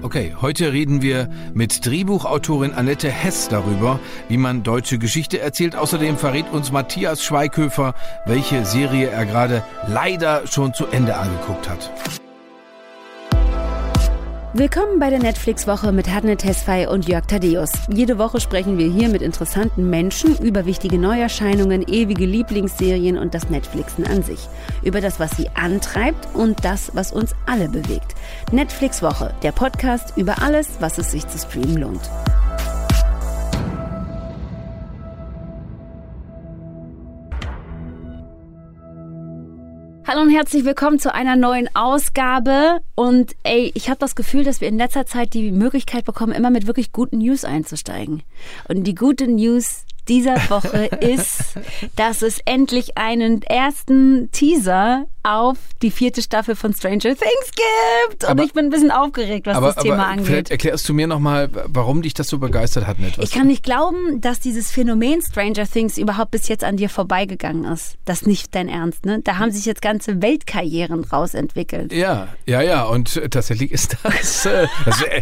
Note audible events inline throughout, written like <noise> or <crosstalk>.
Okay, heute reden wir mit Drehbuchautorin Annette Hess darüber, wie man deutsche Geschichte erzählt. Außerdem verrät uns Matthias Schweighöfer, welche Serie er gerade leider schon zu Ende angeguckt hat. Willkommen bei der Netflix-Woche mit Hadne Tesfay und Jörg Tadeus. Jede Woche sprechen wir hier mit interessanten Menschen über wichtige Neuerscheinungen, ewige Lieblingsserien und das Netflixen an sich. Über das, was sie antreibt und das, was uns alle bewegt. Netflix-Woche, der Podcast über alles, was es sich zu streamen lohnt. Hallo und herzlich willkommen zu einer neuen Ausgabe. Und ey, ich habe das Gefühl, dass wir in letzter Zeit die Möglichkeit bekommen, immer mit wirklich guten News einzusteigen. Und die gute News dieser Woche ist, dass es endlich einen ersten Teaser auf die vierte Staffel von Stranger Things gibt. Und aber, ich bin ein bisschen aufgeregt, was aber, das Thema angeht. Vielleicht erklärst du mir nochmal, warum dich das so begeistert hat, etwas. Ich kann nicht glauben, dass dieses Phänomen Stranger Things überhaupt bis jetzt an dir vorbeigegangen ist. Das ist nicht dein Ernst, ne? Da haben sich jetzt ganze Weltkarrieren rausentwickelt. Ja, ja, ja. Und tatsächlich ist das. Äh, <laughs> das äh,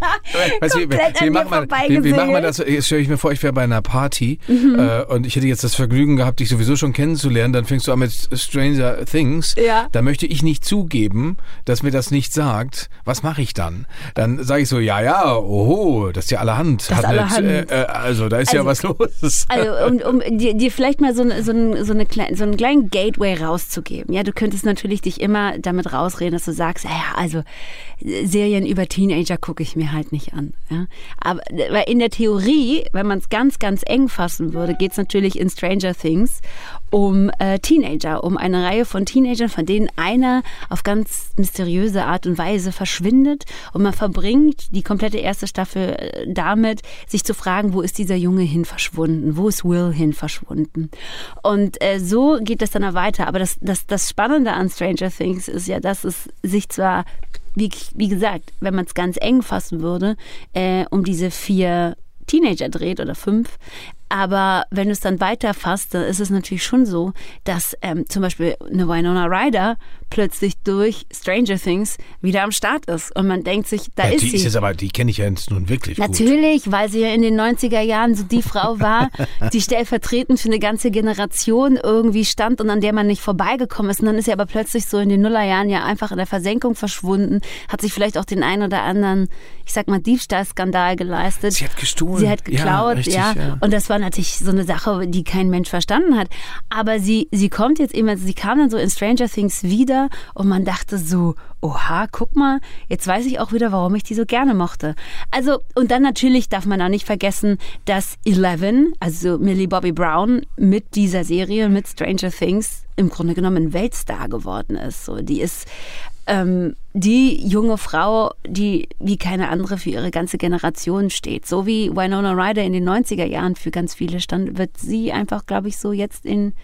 weißt, wie, wie, macht man, wie, wie macht man das? Jetzt stelle ich mir vor, ich wäre bei einer Party mhm. Äh, und ich hätte jetzt das Vergnügen gehabt, dich sowieso schon kennenzulernen. Dann fängst du an mit Stranger Things. Ja da möchte ich nicht zugeben, dass mir das nicht sagt. Was mache ich dann? Dann sage ich so, ja, ja, oho, das ist ja allerhand. Das allerhand. Nicht, äh, äh, also da ist also, ja was los. Also um, <laughs> um dir, dir vielleicht mal so, so, so, eine klein, so einen kleinen Gateway rauszugeben. Ja, du könntest natürlich dich immer damit rausreden, dass du sagst, ja, also Serien über Teenager gucke ich mir halt nicht an. Ja? Aber weil in der Theorie, wenn man es ganz, ganz eng fassen würde, geht es natürlich in Stranger Things um äh, Teenager, um eine Reihe von Teenagern, von denen einer auf ganz mysteriöse Art und Weise verschwindet und man verbringt die komplette erste Staffel äh, damit, sich zu fragen, wo ist dieser Junge hin verschwunden, wo ist Will hin verschwunden. Und äh, so geht es dann weiter. Aber das, das, das Spannende an Stranger Things ist ja, dass es sich zwar wie, wie gesagt, wenn man es ganz eng fassen würde, äh, um diese vier Teenager dreht oder fünf. Aber wenn du es dann weiterfasst, dann ist es natürlich schon so, dass ähm, zum Beispiel eine Winona Ryder plötzlich durch Stranger Things wieder am Start ist. Und man denkt sich, da ja, ist die sie. Ist jetzt aber, die kenne ich ja jetzt nun wirklich Natürlich, gut. weil sie ja in den 90er Jahren so die Frau war, <laughs> die stellvertretend für eine ganze Generation irgendwie stand und an der man nicht vorbeigekommen ist. Und dann ist sie aber plötzlich so in den Nullerjahren ja einfach in der Versenkung verschwunden, hat sich vielleicht auch den einen oder anderen, ich sag mal, Diebstahlskandal geleistet. Sie hat gestohlen. Sie hat geklaut, ja. Richtig, ja. ja. Und das war natürlich so eine Sache, die kein Mensch verstanden hat. Aber sie, sie kommt jetzt eben, also sie kam dann so in Stranger Things wieder und man dachte so, oha, guck mal, jetzt weiß ich auch wieder, warum ich die so gerne mochte. Also, und dann natürlich darf man auch nicht vergessen, dass Eleven, also Millie Bobby Brown, mit dieser Serie, mit Stranger Things, im Grunde genommen ein Weltstar geworden ist. So, die ist ähm, die junge Frau, die wie keine andere für ihre ganze Generation steht. So wie Winona Ryder in den 90er Jahren für ganz viele stand, wird sie einfach, glaube ich, so jetzt in,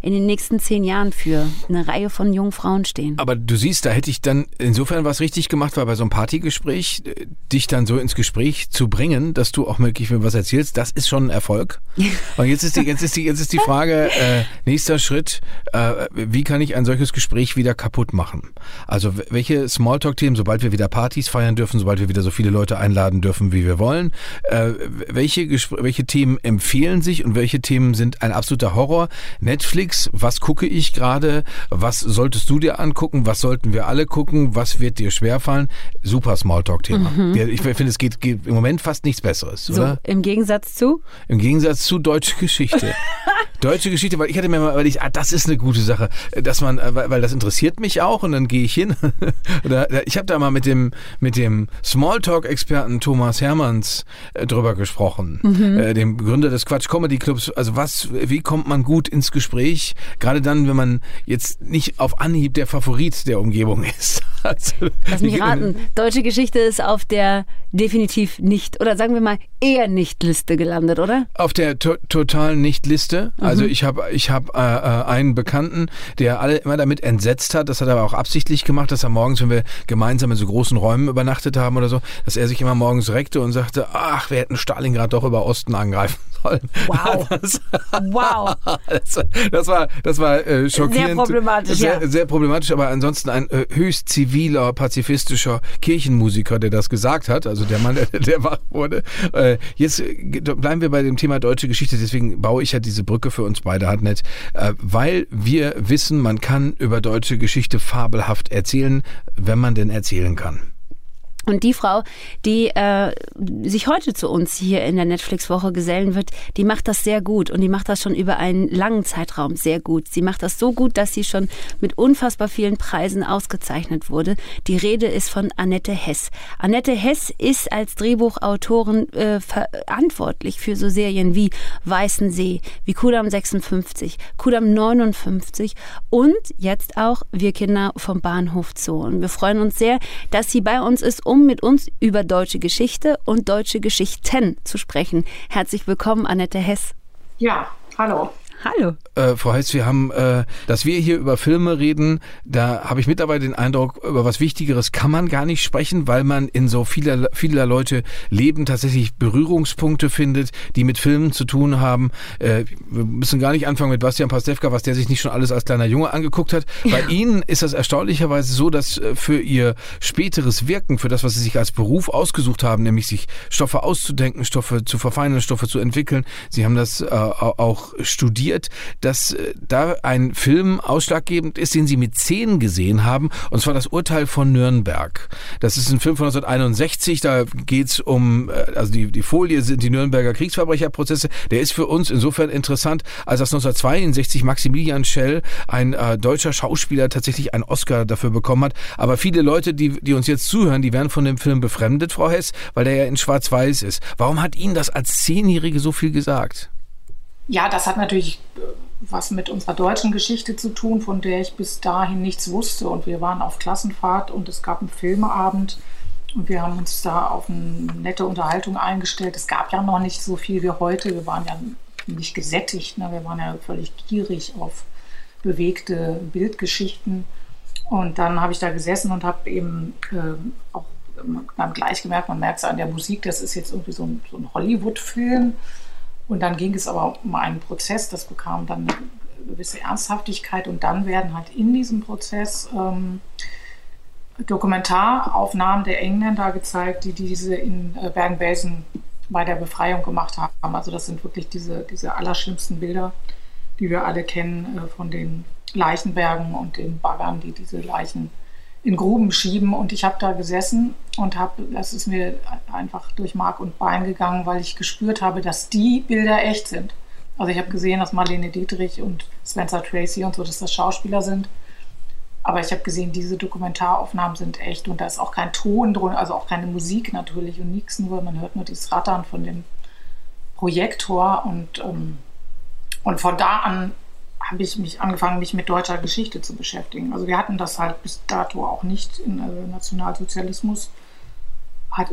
in den nächsten zehn Jahren für eine Reihe von jungen Frauen stehen. Aber du siehst, da hätte ich dann insofern was richtig gemacht, weil bei so einem Partygespräch äh, dich dann so ins Gespräch zu bringen, dass du auch wirklich mir was erzählst, das ist schon ein Erfolg. <laughs> Und jetzt ist die, jetzt ist die, jetzt ist die Frage, äh, nächster Schritt, äh, wie kann ich ein solches Gespräch wieder kaputt machen? Also welche Smalltalk-Themen, sobald wir wieder Partys feiern dürfen, sobald wir wieder so viele Leute einladen dürfen, wie wir wollen. Äh, welche, welche Themen empfehlen sich und welche Themen sind ein absoluter Horror? Netflix, was gucke ich gerade? Was solltest du dir angucken? Was sollten wir alle gucken? Was wird dir schwerfallen? Super Smalltalk-Thema. Mhm. Ich finde, es geht, geht, im Moment fast nichts Besseres, so, oder? Im Gegensatz zu? Im Gegensatz zu deutsche Geschichte. <laughs> deutsche Geschichte, weil ich hatte mir mal, ich, ah, das ist eine gute Sache, dass man, äh, weil, weil das interessiert mich auch und dann gehe ich hin. <laughs> ich habe da mal mit dem, mit dem Smalltalk-Experten Thomas Hermanns äh, drüber gesprochen, mhm. äh, dem Gründer des Quatsch Comedy Clubs. Also was, wie kommt man gut ins Gespräch? Gerade dann, wenn man jetzt nicht auf Anhieb der Favorit der Umgebung <laughs> ist. Also, Lass mich raten, deutsche Geschichte ist auf der definitiv nicht, oder sagen wir mal eher nicht Liste gelandet, oder? Auf der to totalen Nicht-Liste. Mhm. Also ich habe ich hab, äh, äh, einen Bekannten, der alle immer damit entsetzt hat, das hat er aber auch absichtlich gemacht, dass er morgens, wenn wir gemeinsam in so großen Räumen übernachtet haben oder so, dass er sich immer morgens reckte und sagte, ach, wir hätten Stalingrad doch über Osten angreifen sollen. Wow. <laughs> Das, Wow. das, das war, das war äh, schockierend. Sehr problematisch, sehr, ja. sehr problematisch, aber ansonsten ein äh, höchst ziviler, pazifistischer Kirchenmusiker, der das gesagt hat, also der Mann, <laughs> der, der wach wurde. Äh, jetzt äh, bleiben wir bei dem Thema deutsche Geschichte, deswegen baue ich ja diese Brücke für uns beide Hartnett, äh, weil wir wissen, man kann über deutsche Geschichte fabelhaft erzählen, wenn man denn erzählen kann. Und die Frau, die äh, sich heute zu uns hier in der Netflix-Woche gesellen wird, die macht das sehr gut und die macht das schon über einen langen Zeitraum sehr gut. Sie macht das so gut, dass sie schon mit unfassbar vielen Preisen ausgezeichnet wurde. Die Rede ist von Annette Hess. Annette Hess ist als Drehbuchautorin äh, verantwortlich für so Serien wie Weißen See, wie Kudam 56, Kudam 59 und jetzt auch Wir Kinder vom Bahnhof Zoo. Und wir freuen uns sehr, dass sie bei uns ist, mit uns über deutsche Geschichte und deutsche Geschichten zu sprechen. Herzlich willkommen, Annette Hess. Ja, hallo. Hallo. Äh, Frau Heiß, wir haben, äh, dass wir hier über Filme reden, da habe ich mittlerweile den Eindruck, über was Wichtigeres kann man gar nicht sprechen, weil man in so vieler, vieler Leute Leben tatsächlich Berührungspunkte findet, die mit Filmen zu tun haben. Äh, wir müssen gar nicht anfangen mit Bastian Pastewka, was der sich nicht schon alles als kleiner Junge angeguckt hat. <laughs> Bei Ihnen ist das erstaunlicherweise so, dass äh, für Ihr späteres Wirken, für das, was Sie sich als Beruf ausgesucht haben, nämlich sich Stoffe auszudenken, Stoffe zu verfeinern, Stoffe zu entwickeln, Sie haben das äh, auch studiert, dass äh, da ein Film ausschlaggebend ist, den Sie mit zehn gesehen haben, und zwar das Urteil von Nürnberg. Das ist ein Film von 1961, da geht's um, äh, also die, die Folie sind die Nürnberger Kriegsverbrecherprozesse. Der ist für uns insofern interessant, als dass 1962 Maximilian Schell, ein äh, deutscher Schauspieler, tatsächlich einen Oscar dafür bekommen hat. Aber viele Leute, die, die uns jetzt zuhören, die werden von dem Film befremdet, Frau Hess, weil der ja in Schwarz-Weiß ist. Warum hat Ihnen das als Zehnjährige so viel gesagt? Ja, das hat natürlich äh, was mit unserer deutschen Geschichte zu tun, von der ich bis dahin nichts wusste. Und wir waren auf Klassenfahrt und es gab einen Filmeabend und wir haben uns da auf eine nette Unterhaltung eingestellt. Es gab ja noch nicht so viel wie heute. Wir waren ja nicht gesättigt, ne? wir waren ja völlig gierig auf bewegte Bildgeschichten. Und dann habe ich da gesessen und habe eben äh, auch dann gleich gemerkt, man merkt es an der Musik, das ist jetzt irgendwie so ein, so ein Hollywood-Film. Und dann ging es aber um einen Prozess, das bekam dann eine gewisse Ernsthaftigkeit und dann werden halt in diesem Prozess ähm, Dokumentaraufnahmen der Engländer gezeigt, die diese in äh, Bergen-Belsen bei der Befreiung gemacht haben. Also das sind wirklich diese, diese allerschlimmsten Bilder, die wir alle kennen äh, von den Leichenbergen und den Baggern, die diese Leichen in Gruben schieben. Und ich habe da gesessen und habe, das ist mir einfach durch Mark und Bein gegangen, weil ich gespürt habe, dass die Bilder echt sind. Also ich habe gesehen, dass Marlene Dietrich und Spencer Tracy und so, dass das Schauspieler sind. Aber ich habe gesehen, diese Dokumentaraufnahmen sind echt und da ist auch kein Ton drin, also auch keine Musik natürlich und nichts, nur man hört nur dieses Rattern von dem Projektor und, ähm, und von da an habe ich mich angefangen, mich mit deutscher Geschichte zu beschäftigen. Also wir hatten das halt bis dato auch nicht in äh, Nationalsozialismus. Hat,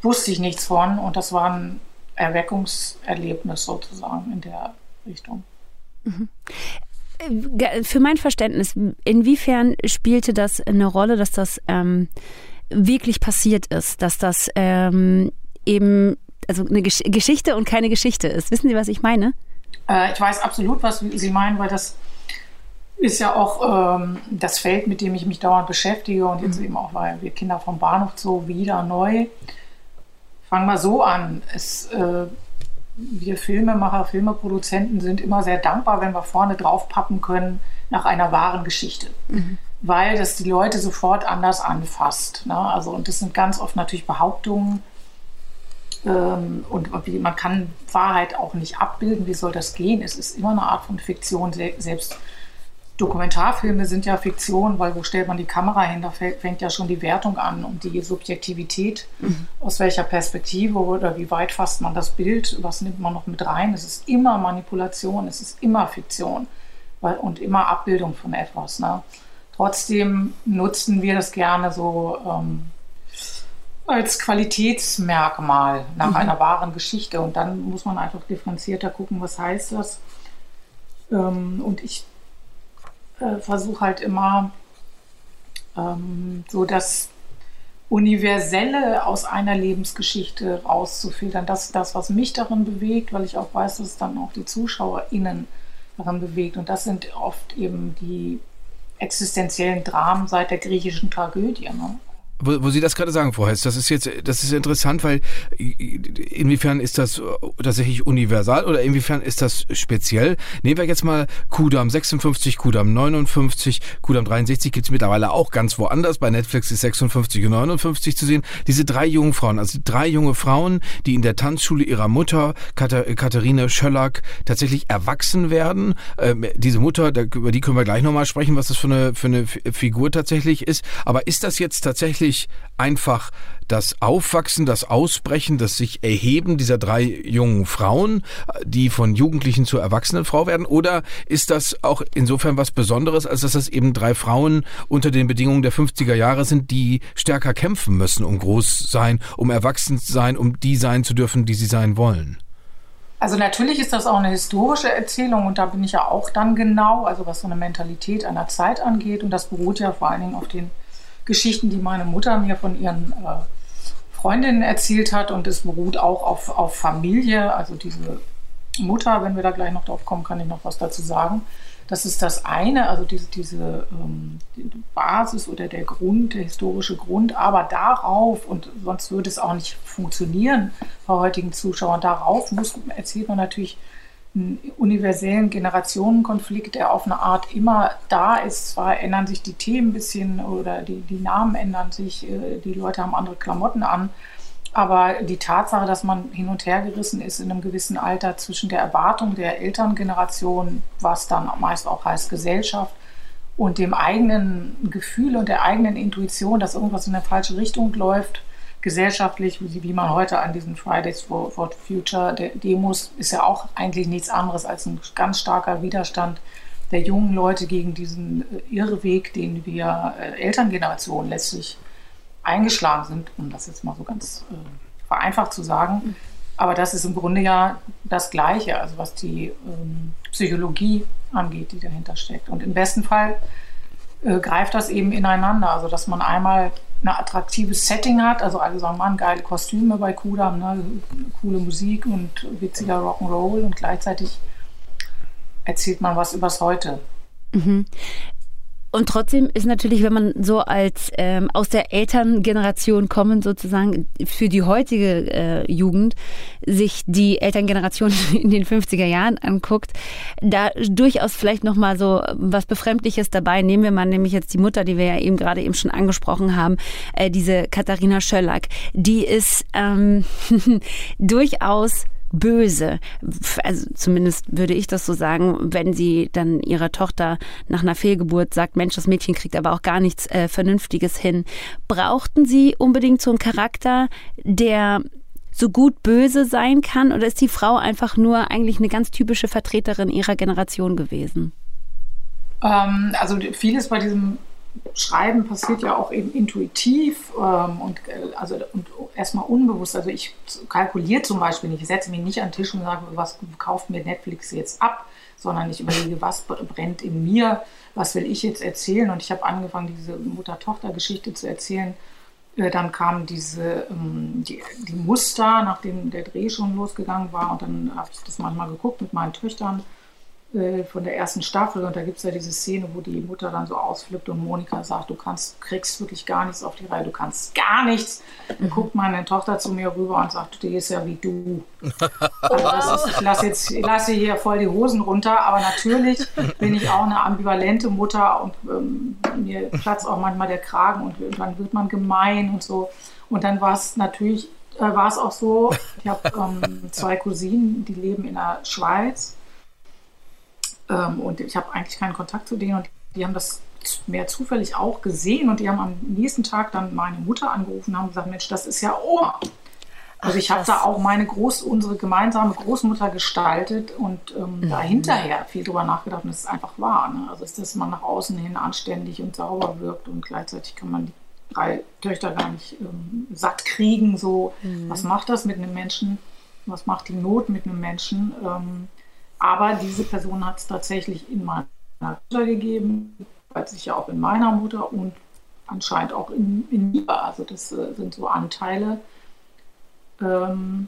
wusste ich nichts von und das war ein Erweckungserlebnis sozusagen in der Richtung. Mhm. Für mein Verständnis, inwiefern spielte das eine Rolle, dass das ähm, wirklich passiert ist, dass das ähm, eben also eine Gesch Geschichte und keine Geschichte ist. Wissen Sie, was ich meine? Äh, ich weiß absolut, was Sie meinen, weil das ist ja auch ähm, das Feld, mit dem ich mich dauernd beschäftige und jetzt mhm. eben auch, weil wir Kinder vom Bahnhof so wieder neu. Fangen wir so an. Es, äh, wir Filmemacher, Filmeproduzenten sind immer sehr dankbar, wenn wir vorne drauf pappen können nach einer wahren Geschichte. Mhm. Weil das die Leute sofort anders anfasst. Ne? Also, und das sind ganz oft natürlich Behauptungen, und man kann Wahrheit auch nicht abbilden. Wie soll das gehen? Es ist immer eine Art von Fiktion. Selbst Dokumentarfilme sind ja Fiktion, weil wo stellt man die Kamera hin? Da fängt ja schon die Wertung an und die Subjektivität. Mhm. Aus welcher Perspektive oder wie weit fasst man das Bild? Was nimmt man noch mit rein? Es ist immer Manipulation, es ist immer Fiktion und immer Abbildung von etwas. Ne? Trotzdem nutzen wir das gerne so ähm, als Qualitätsmerkmal nach mhm. einer wahren Geschichte. Und dann muss man einfach differenzierter gucken, was heißt das. Ähm, und ich äh, versuche halt immer ähm, so das Universelle aus einer Lebensgeschichte rauszufiltern. Das ist das, was mich darin bewegt, weil ich auch weiß, dass es dann auch die ZuschauerInnen daran bewegt. Und das sind oft eben die existenziellen Dramen seit der griechischen Tragödie. Ne? Wo, wo Sie das gerade sagen, Frau Hess, das ist jetzt, das ist interessant, weil inwiefern ist das tatsächlich universal oder inwiefern ist das speziell? Nehmen wir jetzt mal Kudam 56, Kudam 59, Kudam 63 gibt es mittlerweile auch ganz woanders. Bei Netflix ist 56 und 59 zu sehen. Diese drei jungen Frauen, also drei junge Frauen, die in der Tanzschule ihrer Mutter, Katharina Schöllack, tatsächlich erwachsen werden. Ähm, diese Mutter, über die können wir gleich nochmal sprechen, was das für eine, für eine Figur tatsächlich ist. Aber ist das jetzt tatsächlich wirklich einfach das Aufwachsen, das Ausbrechen, das sich Erheben dieser drei jungen Frauen, die von Jugendlichen zur erwachsenen Frau werden? Oder ist das auch insofern was Besonderes, als dass das eben drei Frauen unter den Bedingungen der 50er Jahre sind, die stärker kämpfen müssen, um groß sein, um erwachsen zu sein, um die sein zu dürfen, die sie sein wollen? Also natürlich ist das auch eine historische Erzählung und da bin ich ja auch dann genau, also was so eine Mentalität einer Zeit angeht und das beruht ja vor allen Dingen auf den Geschichten, die meine Mutter mir von ihren äh, Freundinnen erzählt hat. Und es beruht auch auf, auf Familie. Also diese Mutter, wenn wir da gleich noch drauf kommen, kann ich noch was dazu sagen. Das ist das eine, also diese, diese ähm, die Basis oder der Grund, der historische Grund. Aber darauf, und sonst würde es auch nicht funktionieren bei heutigen Zuschauern, darauf muss, erzählt man natürlich einen universellen Generationenkonflikt, der auf eine Art immer da ist. Zwar ändern sich die Themen ein bisschen oder die, die Namen ändern sich, äh, die Leute haben andere Klamotten an, aber die Tatsache, dass man hin und her gerissen ist in einem gewissen Alter zwischen der Erwartung der Elterngeneration, was dann meist auch heißt Gesellschaft, und dem eigenen Gefühl und der eigenen Intuition, dass irgendwas in eine falsche Richtung läuft, gesellschaftlich, wie man heute an diesen Fridays for, for Future Demos, ist ja auch eigentlich nichts anderes als ein ganz starker Widerstand der jungen Leute gegen diesen äh, Irrweg, den wir äh, Elterngenerationen letztlich eingeschlagen sind, um das jetzt mal so ganz äh, vereinfacht zu sagen. Aber das ist im Grunde ja das Gleiche, also was die ähm, Psychologie angeht, die dahinter steckt. Und im besten Fall äh, greift das eben ineinander, also dass man einmal ein attraktives Setting hat. Also alle sagen, man, geile Kostüme bei Kudam, ne? coole Musik und witziger Rock'n'Roll und gleichzeitig erzählt man was übers Heute. Mhm. Und trotzdem ist natürlich, wenn man so als ähm, aus der Elterngeneration kommen, sozusagen für die heutige äh, Jugend, sich die Elterngeneration <laughs> in den 50er Jahren anguckt, da durchaus vielleicht nochmal so was Befremdliches dabei. Nehmen wir mal nämlich jetzt die Mutter, die wir ja eben gerade eben schon angesprochen haben, äh, diese Katharina Schöllack. Die ist ähm, <laughs> durchaus böse. Also zumindest würde ich das so sagen, wenn sie dann ihrer Tochter nach einer Fehlgeburt sagt, Mensch, das Mädchen kriegt aber auch gar nichts äh, Vernünftiges hin. Brauchten sie unbedingt so einen Charakter, der so gut böse sein kann? Oder ist die Frau einfach nur eigentlich eine ganz typische Vertreterin ihrer Generation gewesen? Ähm, also vieles bei diesem Schreiben passiert ja auch eben intuitiv ähm, und, äh, also, und erstmal unbewusst. Also ich kalkuliere zum Beispiel nicht, ich setze mich nicht an den Tisch und sage, was kauft mir Netflix jetzt ab, sondern ich überlege, was brennt in mir, was will ich jetzt erzählen. Und ich habe angefangen, diese Mutter-Tochter-Geschichte zu erzählen. Äh, dann kamen diese ähm, die, die Muster, nachdem der Dreh schon losgegangen war. Und dann habe ich das manchmal geguckt mit meinen Töchtern äh, von der ersten Staffel und da gibt es ja diese Szene, wo die Mutter dann so ausflippt und Monika sagt, du kannst, kriegst wirklich gar nichts auf die Reihe, du kannst gar nichts. Dann mhm. guckt meine Tochter zu mir rüber und sagt, die ist ja wie du. <laughs> Also ist, ich lasse jetzt ich lasse hier voll die Hosen runter, aber natürlich bin ich auch eine ambivalente Mutter und ähm, mir platzt auch manchmal der Kragen und, dann wird man gemein und so. Und dann war es natürlich, äh, war es auch so, ich habe ähm, zwei Cousinen, die leben in der Schweiz ähm, und ich habe eigentlich keinen Kontakt zu denen und die haben das mehr zufällig auch gesehen und die haben am nächsten Tag dann meine Mutter angerufen und haben gesagt, Mensch, das ist ja Oma. Also ich habe da auch meine Groß, unsere gemeinsame Großmutter gestaltet und ähm, mhm. da hinterher viel drüber nachgedacht und es ist einfach wahr. Ne? Also ist, dass man nach außen hin anständig und sauber wirkt und gleichzeitig kann man die drei Töchter gar nicht ähm, satt kriegen. So, mhm. was macht das mit einem Menschen? Was macht die Not mit einem Menschen? Ähm, aber diese Person hat es tatsächlich in meiner Mutter gegeben, weil sich ja auch in meiner Mutter und anscheinend auch in, in mir. Also das äh, sind so Anteile, ähm,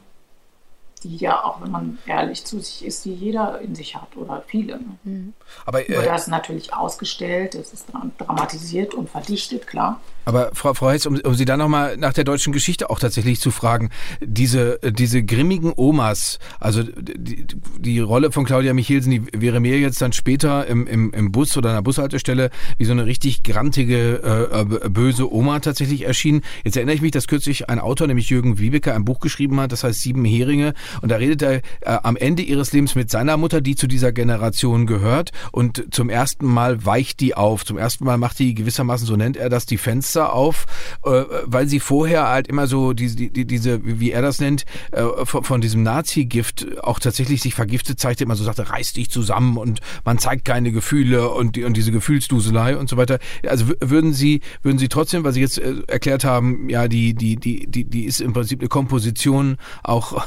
die ja auch, wenn man ehrlich zu sich ist, die jeder in sich hat oder viele. Ne? Mhm. Aber äh, das ist natürlich ausgestellt, es ist dramatisiert und verdichtet, klar. Aber Frau, Frau Hess, um, um Sie dann nochmal nach der deutschen Geschichte auch tatsächlich zu fragen, diese, diese grimmigen Omas, also die, die Rolle von Claudia Michelsen, die wäre mir jetzt dann später im, im, im Bus oder an der Bushaltestelle wie so eine richtig grantige, äh, böse Oma tatsächlich erschienen. Jetzt erinnere ich mich, dass kürzlich ein Autor, nämlich Jürgen Wiebeke, ein Buch geschrieben hat, das heißt Sieben Heringe. Und da redet er äh, am Ende ihres Lebens mit seiner Mutter, die zu dieser Generation gehört. Und zum ersten Mal weicht die auf. Zum ersten Mal macht die gewissermaßen, so nennt er das, die Fenster auf, äh, weil sie vorher halt immer so diese, die, diese wie er das nennt, äh, von, von diesem Nazi-Gift auch tatsächlich sich vergiftet zeigte, immer so sagte, reiß dich zusammen und man zeigt keine Gefühle und, und diese Gefühlsduselei und so weiter. Also würden Sie, würden Sie trotzdem, weil Sie jetzt äh, erklärt haben, ja, die, die, die, die, die ist im Prinzip eine Komposition auch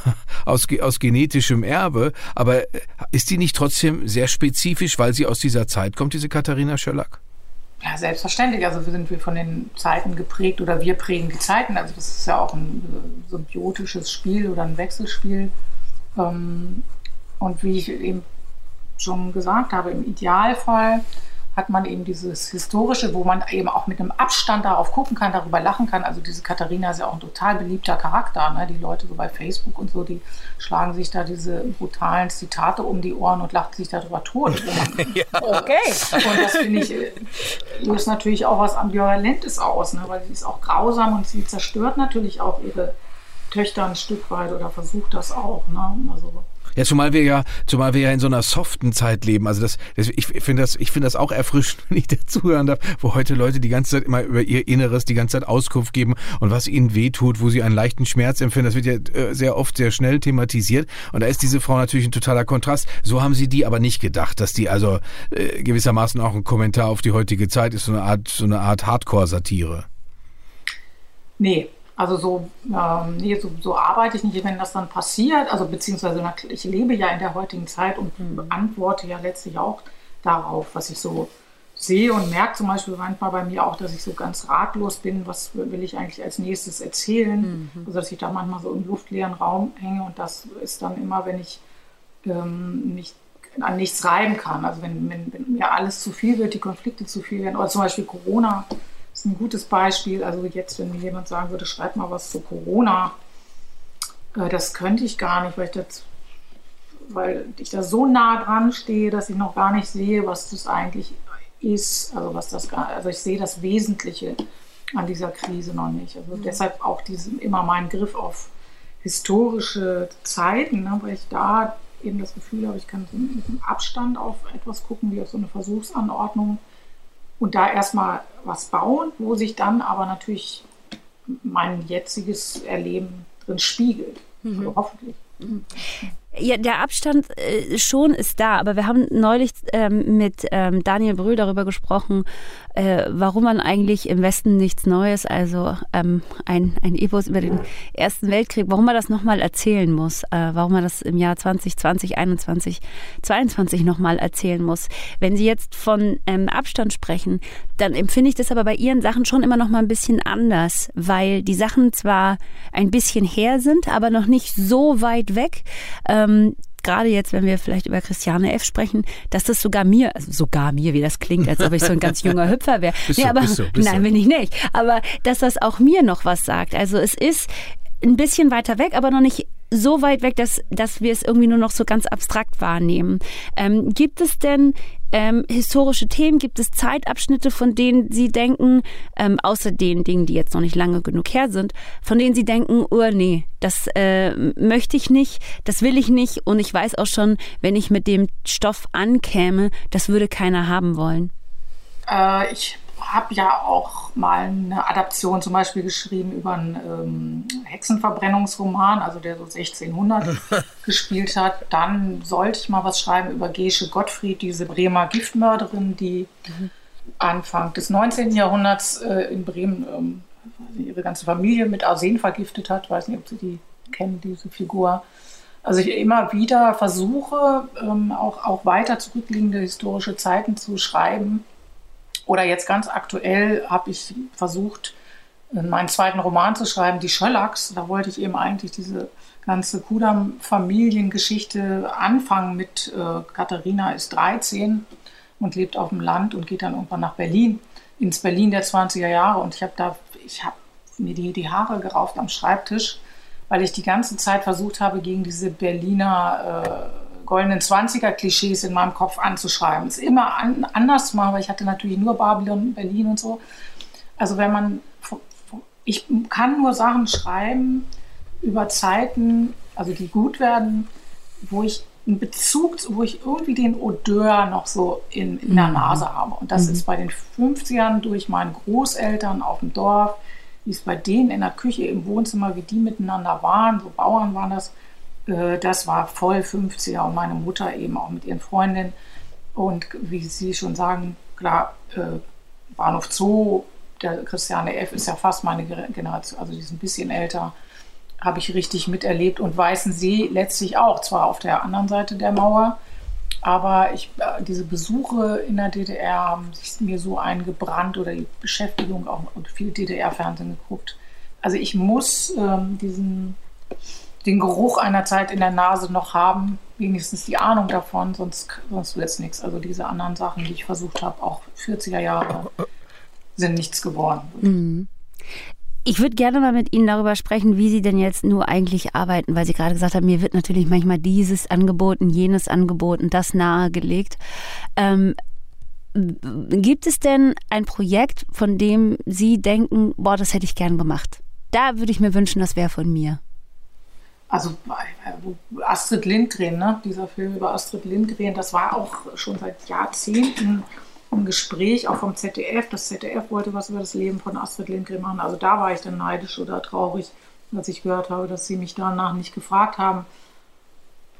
aus, aus genetischem Erbe, aber ist die nicht trotzdem sehr spezifisch, weil sie aus dieser Zeit kommt, diese Katharina Schöllack? Ja, selbstverständlich. Also wir sind wir von den Zeiten geprägt oder wir prägen die Zeiten. Also das ist ja auch ein äh, symbiotisches Spiel oder ein Wechselspiel. Ähm, und wie ich eben schon gesagt habe, im Idealfall hat man eben dieses Historische, wo man eben auch mit einem Abstand darauf gucken kann, darüber lachen kann. Also diese Katharina ist ja auch ein total beliebter Charakter. Ne? Die Leute so bei Facebook und so, die schlagen sich da diese brutalen Zitate um die Ohren und lachen sich darüber tot. <laughs> ja. Okay. Und das finde ich, äh, löst natürlich auch was Ambivalentes aus, ne? weil sie ist auch grausam und sie zerstört natürlich auch ihre Töchter ein Stück weit oder versucht das auch. Ne? Also ja, zumal wir ja, zumal wir ja in so einer soften Zeit leben. Also das, das ich finde das, ich finde das auch erfrischend, <laughs> wenn ich dazuhören darf, wo heute Leute die ganze Zeit immer über ihr Inneres die ganze Zeit Auskunft geben und was ihnen wehtut, wo sie einen leichten Schmerz empfinden. Das wird ja äh, sehr oft sehr schnell thematisiert. Und da ist diese Frau natürlich ein totaler Kontrast. So haben sie die aber nicht gedacht, dass die also äh, gewissermaßen auch ein Kommentar auf die heutige Zeit ist, so eine Art, so eine Art Hardcore-Satire. Nee, also so, ähm, nee, so, so, arbeite ich nicht, wenn das dann passiert. Also beziehungsweise ich lebe ja in der heutigen Zeit und mhm. antworte ja letztlich auch darauf, was ich so sehe und merke zum Beispiel manchmal bei mir auch, dass ich so ganz ratlos bin, was will ich eigentlich als nächstes erzählen. Mhm. Also dass ich da manchmal so im luftleeren Raum hänge und das ist dann immer, wenn ich ähm, nicht an nichts reiben kann. Also wenn, wenn, wenn mir alles zu viel wird, die Konflikte zu viel werden, oder zum Beispiel Corona ist ein gutes Beispiel. Also jetzt, wenn mir jemand sagen würde, schreib mal was zu Corona, äh, das könnte ich gar nicht, weil ich, das, weil ich da so nah dran stehe, dass ich noch gar nicht sehe, was das eigentlich ist. Also, was das, also ich sehe das Wesentliche an dieser Krise noch nicht. Also mhm. deshalb auch diesen, immer mein Griff auf historische Zeiten, ne, weil ich da eben das Gefühl habe, ich kann mit einem Abstand auf etwas gucken, wie auf so eine Versuchsanordnung und da erstmal was bauen, wo sich dann aber natürlich mein jetziges Erleben drin spiegelt. Mhm. Also hoffentlich. Mhm. Ja, der Abstand äh, schon ist da, aber wir haben neulich ähm, mit ähm, Daniel Brühl darüber gesprochen, äh, warum man eigentlich im Westen nichts Neues, also ähm, ein, ein Epos über den Ersten Weltkrieg, warum man das nochmal erzählen muss, äh, warum man das im Jahr 2020, 21, 22 nochmal erzählen muss. Wenn Sie jetzt von ähm, Abstand sprechen, dann empfinde ich das aber bei Ihren Sachen schon immer noch mal ein bisschen anders, weil die Sachen zwar ein bisschen her sind, aber noch nicht so weit weg. Ähm, gerade jetzt, wenn wir vielleicht über Christiane F. sprechen, dass das sogar mir, also sogar mir, wie das klingt, als ob ich so ein ganz junger <laughs> Hüpfer wäre. Nee, aber, bist du, bist nein, bin ich nicht. Aber dass das auch mir noch was sagt. Also es ist ein bisschen weiter weg, aber noch nicht so weit weg, dass, dass wir es irgendwie nur noch so ganz abstrakt wahrnehmen. Ähm, gibt es denn ähm, historische Themen? Gibt es Zeitabschnitte, von denen Sie denken, ähm, außer den Dingen, die jetzt noch nicht lange genug her sind, von denen Sie denken, oh nee, das äh, möchte ich nicht, das will ich nicht und ich weiß auch schon, wenn ich mit dem Stoff ankäme, das würde keiner haben wollen? Äh, ich habe ja auch mal eine Adaption zum Beispiel geschrieben über einen ähm, Hexenverbrennungsroman, also der so 1600 <laughs> gespielt hat. Dann sollte ich mal was schreiben über Gesche Gottfried, diese Bremer Giftmörderin, die mhm. Anfang des 19. Jahrhunderts äh, in Bremen ähm, ihre ganze Familie mit Arsen vergiftet hat. Ich weiß nicht, ob Sie die kennen, diese Figur. Also ich immer wieder versuche, ähm, auch, auch weiter zurückliegende historische Zeiten zu schreiben Oder jetzt ganz aktuell habe ich versucht, meinen zweiten Roman zu schreiben, Die Schöllacks. Da wollte ich eben eigentlich diese ganze Kudam-Familiengeschichte anfangen mit äh, Katharina ist 13 und lebt auf dem Land und geht dann irgendwann nach Berlin, ins Berlin der 20er Jahre. Und ich habe da, ich habe mir die, die Haare gerauft am Schreibtisch, weil ich die ganze Zeit versucht habe, gegen diese Berliner äh, goldenen 20er-Klischees in meinem Kopf anzuschreiben. Es ist immer an, anders mal, weil ich hatte natürlich nur Babylon, Berlin und so. Also wenn man, ich kann nur Sachen schreiben, über Zeiten, also die gut werden, wo ich einen Bezug, wo ich irgendwie den Odeur noch so in, in der mhm. Nase habe. Und das mhm. ist bei den 50ern durch meine Großeltern auf dem Dorf, wie es bei denen in der Küche, im Wohnzimmer, wie die miteinander waren, so Bauern waren das, äh, das war voll 50er und meine Mutter eben auch mit ihren Freundinnen. Und wie Sie schon sagen, klar, äh, Bahnhof Zoo, der Christiane F. ist ja fast meine Generation, also die ist ein bisschen älter habe ich richtig miterlebt und Weißensee letztlich auch, zwar auf der anderen Seite der Mauer, aber ich, äh, diese Besuche in der DDR haben sich mir so eingebrannt oder die Beschäftigung auch und viel DDR-Fernsehen geguckt. Also ich muss ähm, diesen, den Geruch einer Zeit in der Nase noch haben, wenigstens die Ahnung davon, sonst, sonst wird es nichts. Also diese anderen Sachen, die ich versucht habe, auch 40er Jahre, sind nichts geworden. Mhm. Ich würde gerne mal mit Ihnen darüber sprechen, wie Sie denn jetzt nur eigentlich arbeiten, weil Sie gerade gesagt haben, mir wird natürlich manchmal dieses angeboten, jenes angeboten, das nahegelegt. Ähm, gibt es denn ein Projekt, von dem Sie denken, boah, das hätte ich gern gemacht? Da würde ich mir wünschen, das wäre von mir. Also Astrid Lindgren, ne? dieser Film über Astrid Lindgren, das war auch schon seit Jahrzehnten ein Gespräch, auch vom ZDF. Das ZDF wollte was über das Leben von Astrid Lindgren machen. Also da war ich dann neidisch oder traurig, als ich gehört habe, dass sie mich danach nicht gefragt haben.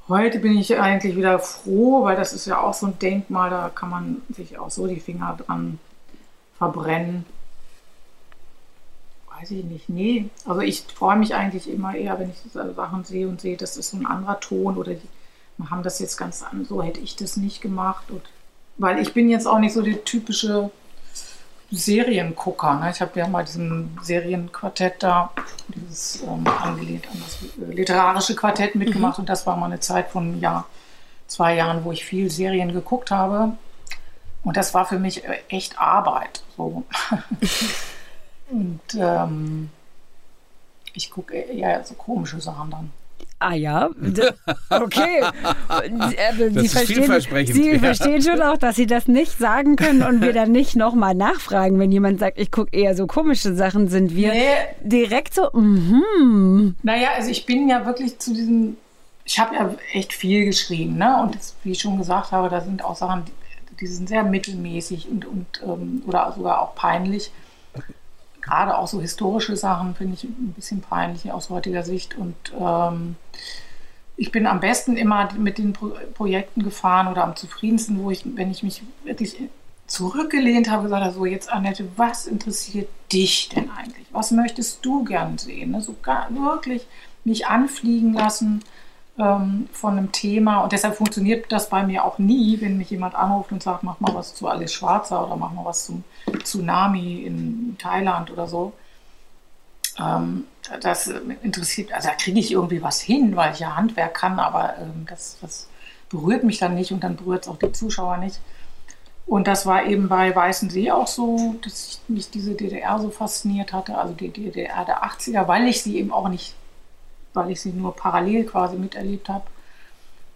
Heute bin ich eigentlich wieder froh, weil das ist ja auch so ein Denkmal, da kann man sich auch so die Finger dran verbrennen. Weiß ich nicht, nee. Also ich freue mich eigentlich immer eher, wenn ich Sachen sehe und sehe, das ist so ein anderer Ton oder die haben das jetzt ganz an, so hätte ich das nicht gemacht. Und weil ich bin jetzt auch nicht so die typische Seriengucker. Ne? Ich habe ja mal diesen Serienquartett da, dieses ähm, angelehnt an das äh, literarische Quartett mitgemacht mhm. und das war mal eine Zeit von einem Jahr, zwei Jahren, wo ich viel Serien geguckt habe. Und das war für mich äh, echt Arbeit. So. <laughs> und ähm, ich gucke eher so komische Sachen dann. Ah ja, okay. <laughs> Äh, das Sie, verstehen, Sie ja. verstehen schon auch, dass Sie das nicht sagen können und wir dann nicht nochmal nachfragen, wenn jemand sagt, ich gucke eher so komische Sachen, sind wir nee. direkt so, mhm. Naja, also ich bin ja wirklich zu diesem, ich habe ja echt viel geschrieben, ne? Und das, wie ich schon gesagt habe, da sind auch Sachen, die, die sind sehr mittelmäßig und, und ähm, oder sogar auch peinlich gerade auch so historische Sachen finde ich ein bisschen peinlich aus heutiger Sicht. Und ähm, ich bin am besten immer mit den Pro Projekten gefahren oder am zufriedensten, wo ich, wenn ich mich wirklich zurückgelehnt habe, gesagt habe, so jetzt Annette, was interessiert dich denn eigentlich? Was möchtest du gern sehen? Ne? So gar, wirklich mich anfliegen lassen ähm, von einem Thema. Und deshalb funktioniert das bei mir auch nie, wenn mich jemand anruft und sagt, mach mal was zu Alice Schwarzer oder mach mal was zum Tsunami in Thailand oder so. Ähm, das interessiert, also da kriege ich irgendwie was hin, weil ich ja Handwerk kann, aber ähm, das, das berührt mich dann nicht und dann berührt es auch die Zuschauer nicht. Und das war eben bei Weißen See auch so, dass mich diese DDR so fasziniert hatte, also die DDR der 80er, weil ich sie eben auch nicht weil ich sie nur parallel quasi miterlebt habe.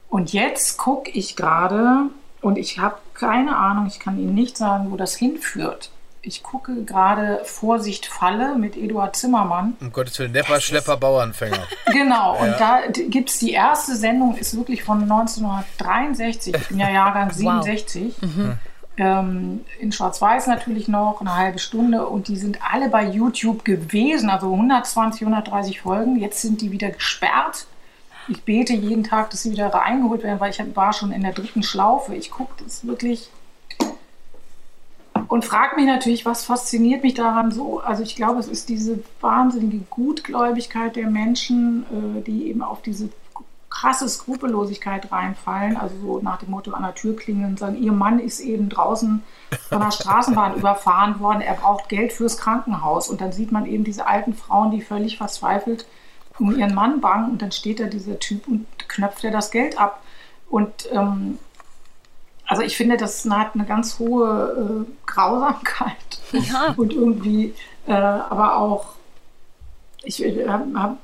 Und jetzt gucke ich gerade und ich habe keine Ahnung, ich kann Ihnen nicht sagen, wo das hinführt. Ich gucke gerade Vorsicht Falle mit Eduard Zimmermann. Um Gottes Willen, Nepper, Schlepper, Bauernfänger. Genau, ja. und da gibt es die erste Sendung, ist wirklich von 1963, ich bin ja <laughs> Jahrgang 67. Wow. Mhm ähm, in Schwarz-Weiß natürlich noch, eine halbe Stunde und die sind alle bei YouTube gewesen, also 120, 130 Folgen. Jetzt sind die wieder gesperrt. Ich bete jeden Tag, dass sie wieder reingeholt werden, weil ich war schon in der dritten Schlaufe. Ich gucke das wirklich und frage mich natürlich, was fasziniert mich daran so. Also ich glaube, es ist diese wahnsinnige Gutgläubigkeit der Menschen, äh, die eben auf diese krasse Skrupellosigkeit reinfallen, also so nach dem Motto an der Tür klingeln und sagen, ihr Mann ist eben draußen von der Straßenbahn <laughs> überfahren worden, er braucht Geld fürs Krankenhaus. Und dann sieht man eben diese alten Frauen, die völlig verzweifelt um ihren Mann bangen und dann steht da dieser Typ und knöpft er das Geld ab. Und ähm, also ich finde, das hat eine ganz hohe äh, Grausamkeit ja. <laughs> und irgendwie, äh, aber auch, ich äh, habe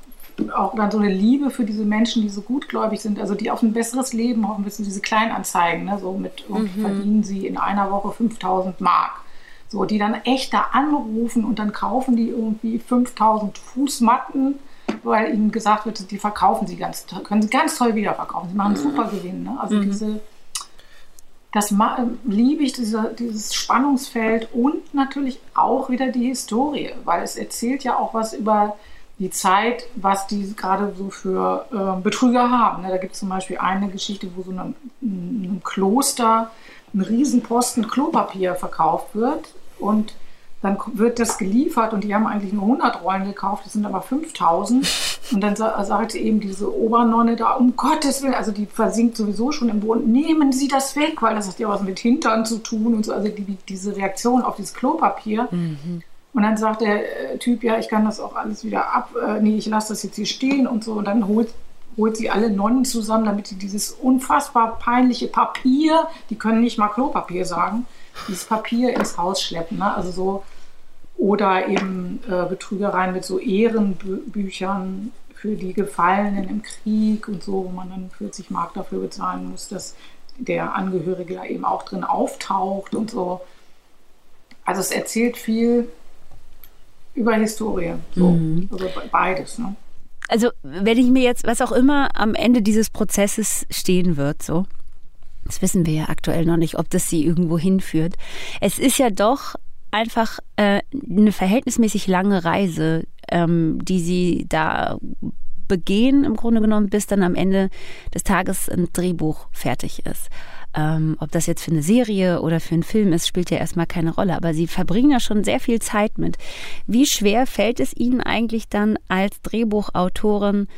auch dann so eine Liebe für diese Menschen, die so gutgläubig sind, also die auf ein besseres Leben hoffen, wissen diese Kleinanzeigen, ne, so mit mhm. verdienen sie in einer Woche 5000 Mark. So, die dann echt da anrufen und dann kaufen die irgendwie 5000 Fußmatten, weil ihnen gesagt wird, die verkaufen sie ganz, können sie ganz toll wiederverkaufen. Sie machen einen mhm. super Gewinn. Ne? Also mhm. diese, das liebe ich, diese, dieses Spannungsfeld und natürlich auch wieder die Historie, weil es erzählt ja auch was über die Zeit, was die gerade so für äh, Betrüger haben. Ne? Da gibt es zum Beispiel eine Geschichte, wo so eine, ein Kloster ein Riesenposten Klopapier verkauft wird und dann wird das geliefert und die haben eigentlich nur 100 Rollen gekauft, das sind aber 5000. Und dann sagte eben diese Obernonne da, um Gottes Willen, also die versinkt sowieso schon im Boden, nehmen Sie das weg, weil das hat ja was mit Hintern zu tun und so, also die, diese Reaktion auf dieses Klopapier. Mhm. Und dann sagt der äh, Typ, ja, ich kann das auch alles wieder ab, äh, nee, ich lasse das jetzt hier stehen und so. Und dann holt, holt sie alle Nonnen zusammen, damit sie dieses unfassbar peinliche Papier, die können nicht mal Klopapier sagen, dieses Papier ins Haus schleppen. Ne? Also so, oder eben äh, Betrügereien mit so Ehrenbüchern für die Gefallenen im Krieg und so, wo man dann 40 Mark dafür bezahlen muss, dass der Angehörige da eben auch drin auftaucht und so. Also es erzählt viel über Historie, so. Mhm. also beides. Ne? Also wenn ich mir jetzt, was auch immer am Ende dieses Prozesses stehen wird, so, das wissen wir ja aktuell noch nicht, ob das sie irgendwo hinführt. Es ist ja doch einfach äh, eine verhältnismäßig lange Reise, ähm, die sie da begehen, im Grunde genommen, bis dann am Ende des Tages ein Drehbuch fertig ist. Ähm, ob das jetzt für eine Serie oder für einen Film ist, spielt ja erstmal keine Rolle. Aber sie verbringen ja schon sehr viel Zeit mit. Wie schwer fällt es Ihnen eigentlich dann als Drehbuchautorin,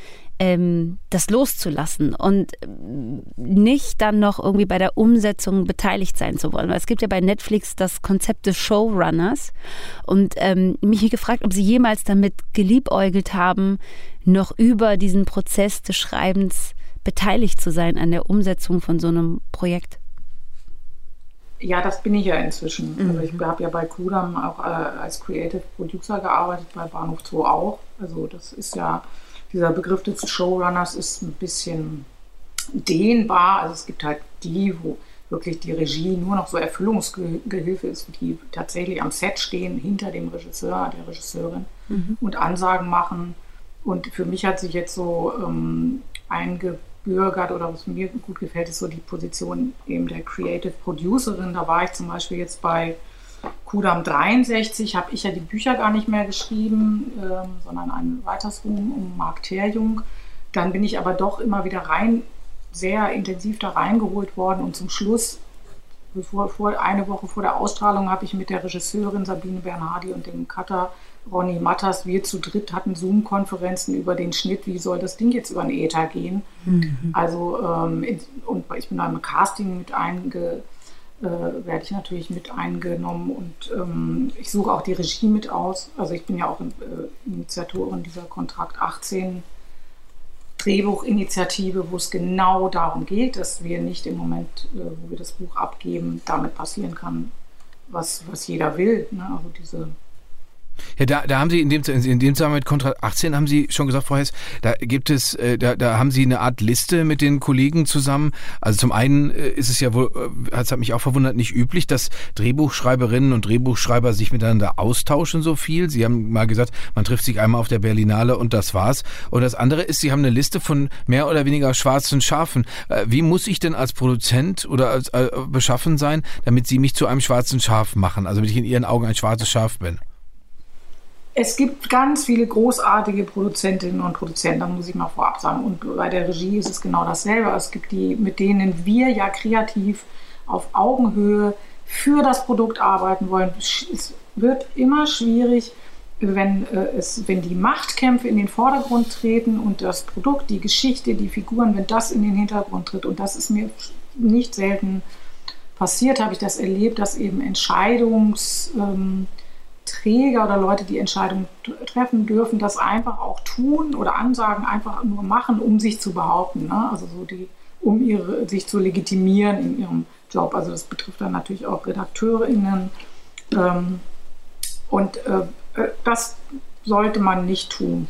ähm, das loszulassen und ähm, nicht dann noch irgendwie bei der Umsetzung beteiligt sein zu wollen. Weil es gibt ja bei Netflix das Konzept des Showrunners und ähm, mich <laughs> gefragt, ob Sie jemals damit geliebäugelt haben, noch über diesen Prozess des Schreibens beteiligt zu sein an der Umsetzung von so einem Projekt. Ja, das bin ich ja inzwischen. Mhm. Also ich habe ja bei Kudam auch äh, als Creative Producer gearbeitet, bei Bahnhof 2 auch. Also das ist ja dieser Begriff des Showrunners ist ein bisschen dehnbar. Also es gibt halt die, wo wirklich die Regie nur noch so Erfüllungsgehilfe ist, die tatsächlich am Set stehen, hinter dem Regisseur, der Regisseurin mhm. und Ansagen machen. Und für mich hat sich jetzt so ähm, eingebürgert oder was mir gut gefällt, ist so die Position eben der Creative Producerin. Da war ich zum Beispiel jetzt bei Kudam 63 habe ich ja die Bücher gar nicht mehr geschrieben, äh, sondern ein weiteres Buch um Mark Terjung. Dann bin ich aber doch immer wieder rein, sehr intensiv da reingeholt worden und zum Schluss, bevor, vor, eine Woche vor der Ausstrahlung, habe ich mit der Regisseurin Sabine Bernhardi und dem Cutter Ronny Matters, wir zu dritt hatten Zoom-Konferenzen über den Schnitt, wie soll das Ding jetzt über den Ether gehen. Mhm. Also, ähm, und ich bin da im Casting mit eingegangen äh, werde ich natürlich mit eingenommen und ähm, ich suche auch die Regie mit aus. Also ich bin ja auch äh, Initiatorin dieser Kontrakt 18 Drehbuchinitiative, wo es genau darum geht, dass wir nicht im Moment, äh, wo wir das Buch abgeben, damit passieren kann, was, was jeder will. Ne? Also diese ja, da, da haben Sie in dem, in dem Zusammenhang mit Kontrakt 18 haben Sie schon gesagt vorher, da gibt es, äh, da, da haben Sie eine Art Liste mit den Kollegen zusammen. Also zum einen äh, ist es ja wohl, äh, hat mich auch verwundert, nicht üblich, dass Drehbuchschreiberinnen und Drehbuchschreiber sich miteinander austauschen so viel. Sie haben mal gesagt, man trifft sich einmal auf der Berlinale und das war's. Und das andere ist, Sie haben eine Liste von mehr oder weniger schwarzen Schafen. Wie muss ich denn als Produzent oder als äh, beschaffen sein, damit Sie mich zu einem schwarzen Schaf machen? Also damit ich in Ihren Augen ein schwarzes Schaf bin? Es gibt ganz viele großartige Produzentinnen und Produzenten, da muss ich mal vorab sagen. Und bei der Regie ist es genau dasselbe. Es gibt die, mit denen wir ja kreativ auf Augenhöhe für das Produkt arbeiten wollen. Es wird immer schwierig, wenn, äh, es, wenn die Machtkämpfe in den Vordergrund treten und das Produkt, die Geschichte, die Figuren, wenn das in den Hintergrund tritt, und das ist mir nicht selten passiert, habe ich das erlebt, dass eben Entscheidungsträger ähm, oder Leute, die Entscheidungen treffen dürfen, das einfach auch tun oder Ansagen einfach nur machen, um sich zu behaupten. Ne? Also so die, um ihre, sich zu legitimieren in ihrem Job. Also das betrifft dann natürlich auch RedakteurInnen. Ähm, und äh, äh, das sollte man nicht tun.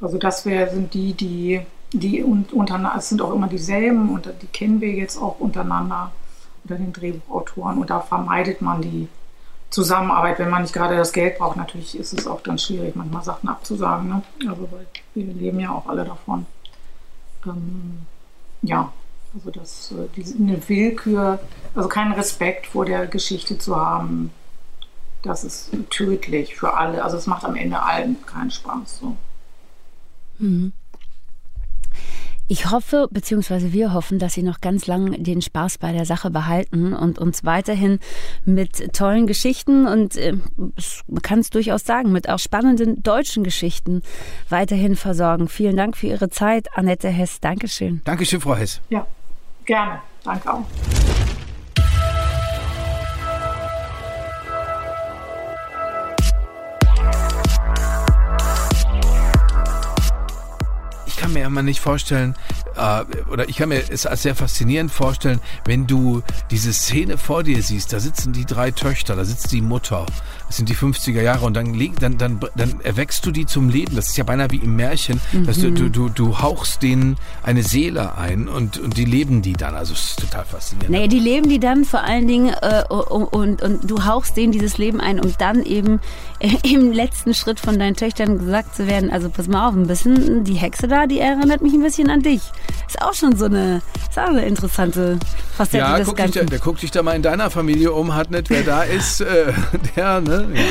Also das wär, sind die, die, die untereinander, es sind auch immer dieselben und die kennen wir jetzt auch untereinander unter den Drehbuchautoren und da vermeidet man die Zusammenarbeit, wenn man nicht gerade das Geld braucht. Natürlich ist es auch dann schwierig, manchmal Sachen abzusagen. Ne? Also weil wir leben ja auch alle davon. Ähm, ja, also das, äh, die, eine Willkür, also keinen Respekt vor der Geschichte zu haben, das ist tödlich für alle. Also es macht am Ende allen keinen Spaß. So. Mhm. Ich hoffe, beziehungsweise wir hoffen, dass Sie noch ganz lang den Spaß bei der Sache behalten und uns weiterhin mit tollen Geschichten und äh, man kann es durchaus sagen, mit auch spannenden deutschen Geschichten weiterhin versorgen. Vielen Dank für Ihre Zeit, Annette Hess. Dankeschön. Dankeschön, Frau Hess. Ja, gerne. Danke auch. Immer nicht vorstellen, äh, oder ich kann mir es als sehr faszinierend vorstellen, wenn du diese Szene vor dir siehst, da sitzen die drei Töchter, da sitzt die Mutter, das sind die 50er Jahre und dann, dann, dann, dann erweckst du die zum Leben. Das ist ja beinahe wie im Märchen, mhm. dass du, du, du, du hauchst denen eine Seele ein und, und die leben die dann. Also es ist total faszinierend. Naja, die leben die dann vor allen Dingen äh, und, und, und du hauchst denen dieses Leben ein, um dann eben im letzten Schritt von deinen Töchtern gesagt zu werden, also pass mal auf, ein bisschen die Hexe da, die erinnert mich ein bisschen an dich. Ist auch schon so eine, ist auch eine interessante Facette ja, des guck Ganzen. Dich, der, guckt dich da mal in deiner Familie um, hat nicht, wer da <laughs> ist, äh, <laughs> der, ne? Ja.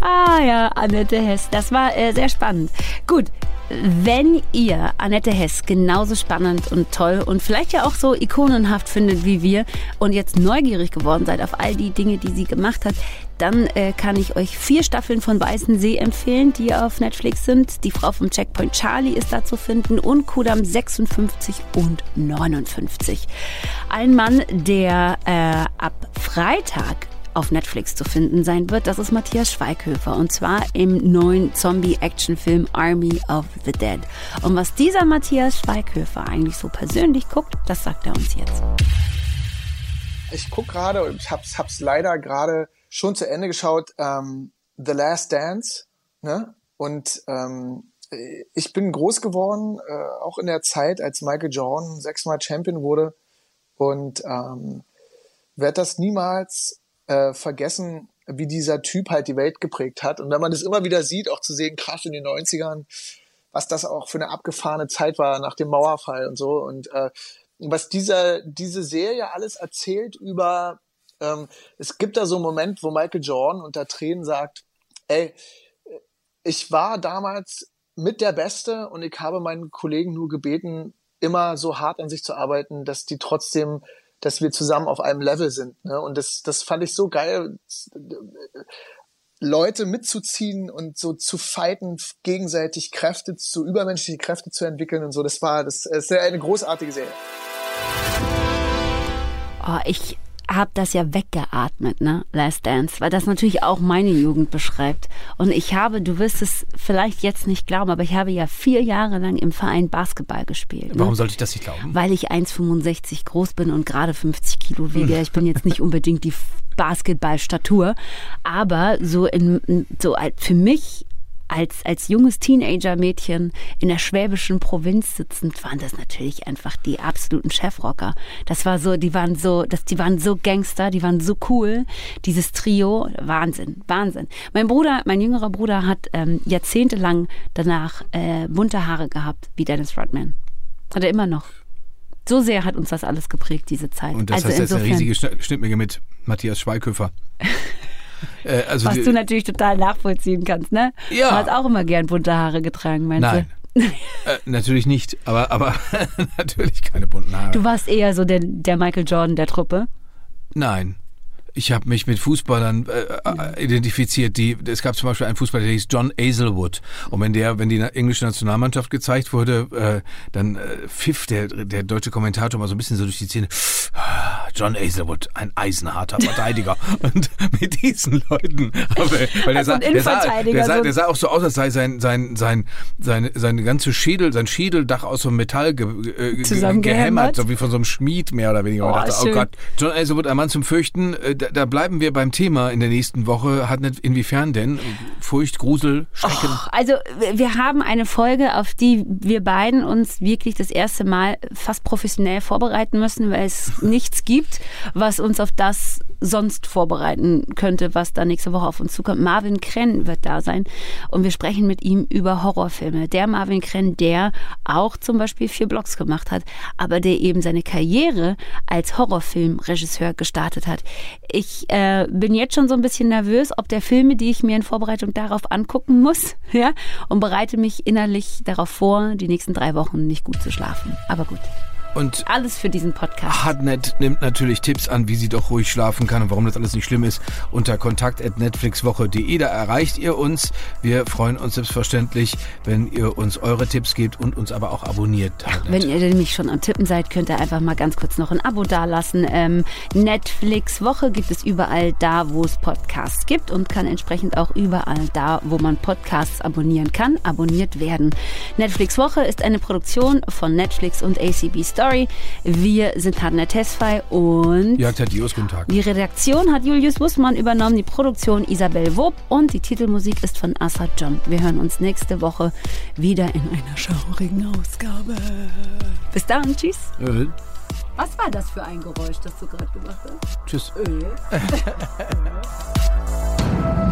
Ah ja, Annette Hess, das war äh, sehr spannend. Gut, wenn ihr Annette Hess genauso spannend und toll und vielleicht ja auch so ikonenhaft findet wie wir und jetzt neugierig geworden seid auf all die Dinge, die sie gemacht hat, dann äh, kann ich euch vier Staffeln von Weißen See empfehlen, die auf Netflix sind. Die Frau vom Checkpoint Charlie ist da zu finden und Kudam 56 und 59. Ein Mann, der äh, ab Freitag auf Netflix zu finden sein wird, das ist Matthias Schweighöfer und zwar im neuen Zombie-Action-Film Army of the Dead. Und was dieser Matthias Schweighöfer eigentlich so persönlich guckt, das sagt er uns jetzt. Ich gucke gerade und ich hab's, hab's leider gerade schon zu Ende geschaut, ähm, The Last Dance, ne? Und ähm, ich bin groß geworden, äh, auch in der Zeit, als Michael Jordan sechsmal Champion wurde und ähm, werde das niemals äh, vergessen, wie dieser Typ halt die Welt geprägt hat. Und wenn man das immer wieder sieht, auch zu sehen, krass in den 90ern, was das auch für eine abgefahrene Zeit war nach dem Mauerfall und so. Und äh, was dieser, diese Serie alles erzählt über, ähm, es gibt da so einen Moment, wo Michael Jordan unter Tränen sagt, ey, ich war damals mit der Beste und ich habe meinen Kollegen nur gebeten, immer so hart an sich zu arbeiten, dass die trotzdem dass wir zusammen auf einem Level sind. Ne? Und das, das fand ich so geil, Leute mitzuziehen und so zu fighten, gegenseitig Kräfte, so übermenschliche Kräfte zu entwickeln und so. Das war, das, das ist eine großartige Serie. Oh, ich habe das ja weggeatmet, ne? Last Dance, weil das natürlich auch meine Jugend beschreibt. Und ich habe, du wirst es vielleicht jetzt nicht glauben, aber ich habe ja vier Jahre lang im Verein Basketball gespielt. Ne? Warum sollte ich das nicht glauben? Weil ich 1,65 groß bin und gerade 50 Kilo wiege. Ich bin jetzt nicht unbedingt die Basketballstatur, aber so in, so für mich als, als junges Teenager-Mädchen in der schwäbischen Provinz sitzend, waren das natürlich einfach die absoluten Chefrocker. Das war so, die waren so, das, die waren so Gangster, die waren so cool. Dieses Trio, Wahnsinn, Wahnsinn. Mein Bruder, mein jüngerer Bruder hat ähm, jahrzehntelang danach äh, bunte Haare gehabt, wie Dennis Rodman. Hat er immer noch. So sehr hat uns das alles geprägt, diese Zeit. Und das also heißt jetzt eine riesige Schnittmenge mit Matthias Schweighöfer. <laughs> Äh, also Was die, du natürlich total nachvollziehen kannst, ne? Ja. Du hast auch immer gern bunte Haare getragen, meinst Nein. du? äh, natürlich nicht, aber, aber <laughs> natürlich keine bunten Haare. Du warst eher so der, der Michael Jordan der Truppe? Nein. ich habe mich mit Fußballern äh, äh, identifiziert. Die, es gab zum Beispiel einen Fußballer, der hieß John Azelwood. Und wenn der, wenn die englische Nationalmannschaft gezeigt wurde, äh, dann äh, pfiff der, der deutsche Kommentator mal so ein bisschen so durch die Zähne. John Azelwood, ein eisenharter Verteidiger. <laughs> und mit diesen Leuten, weil der, Also sah, der, sah, der, sah, so- der sah auch so aus, als sei sein, sein, sein, sein, sein ganze Schädel, sein Schädeldach aus so einem Metall ge, äh, gehämmert, so wie von so einem Schmied mehr oder weniger. Oh, dachte, oh. Gott, John Azelwood, ein Mann zum Fürchten, äh, da, da bleiben wir beim Thema in der nächsten Woche. Hat nicht, inwiefern denn? Furcht, Grusel, Schrecken? Also wir haben eine Folge, auf die wir beiden uns wirklich das erste Mal fast professionell vorbereiten müssen, weil es <laughs> nichts gibt, was uns auf das sonst vorbereiten könnte, was da nächste Woche auf uns zukommt. Marvin Krenn wird da sein und wir sprechen mit ihm über Horrorfilme. Der Marvin Krenn, der auch zum Beispiel vier Blogs gemacht hat, aber der eben seine Karriere als Horrorfilmregisseur gestartet hat. Ich äh, bin jetzt schon so ein bisschen nervös, ob der Filme, die ich mir in Vorbereitung darauf angucken muss, <laughs> ja, und bereite mich innerlich darauf vor, die nächsten drei Wochen nicht gut zu schlafen. Aber gut, Und alles für diesen Podcast. Hardnet nimmt natürlich Tipps an, wie sie doch ruhig schlafen kann und warum das alles nicht schlimm ist. Unter kontakt.netflixwoche.de, da erreicht ihr uns. Wir freuen uns selbstverständlich, wenn ihr uns eure Tipps gebt und uns aber auch abonniert. Hardnet. Wenn ihr nämlich schon am Tippen seid, könnt ihr einfach mal ganz kurz noch ein Abo dalassen. Ähm, Netflix Woche gibt es überall da, wo es Podcasts gibt und kann entsprechend auch überall da, wo man Podcasts abonnieren kann, abonniert werden. Netflix Woche ist eine Produktion von Netflix und ACB Story. Wir sind Hardnet Tesfai und Jörg Thaddeus, guten Tag. die Redaktion hat Julius Wussmann übernommen, die Produktion Isabel Wob und die Titelmusik ist von Assad John. Wir hören uns nächste Woche wieder in einer schaurigen Ausgabe. Bis dann, tschüss. Äh, Was war das für ein Geräusch, das du gerade gemacht hast? tschüss. Öl. <laughs>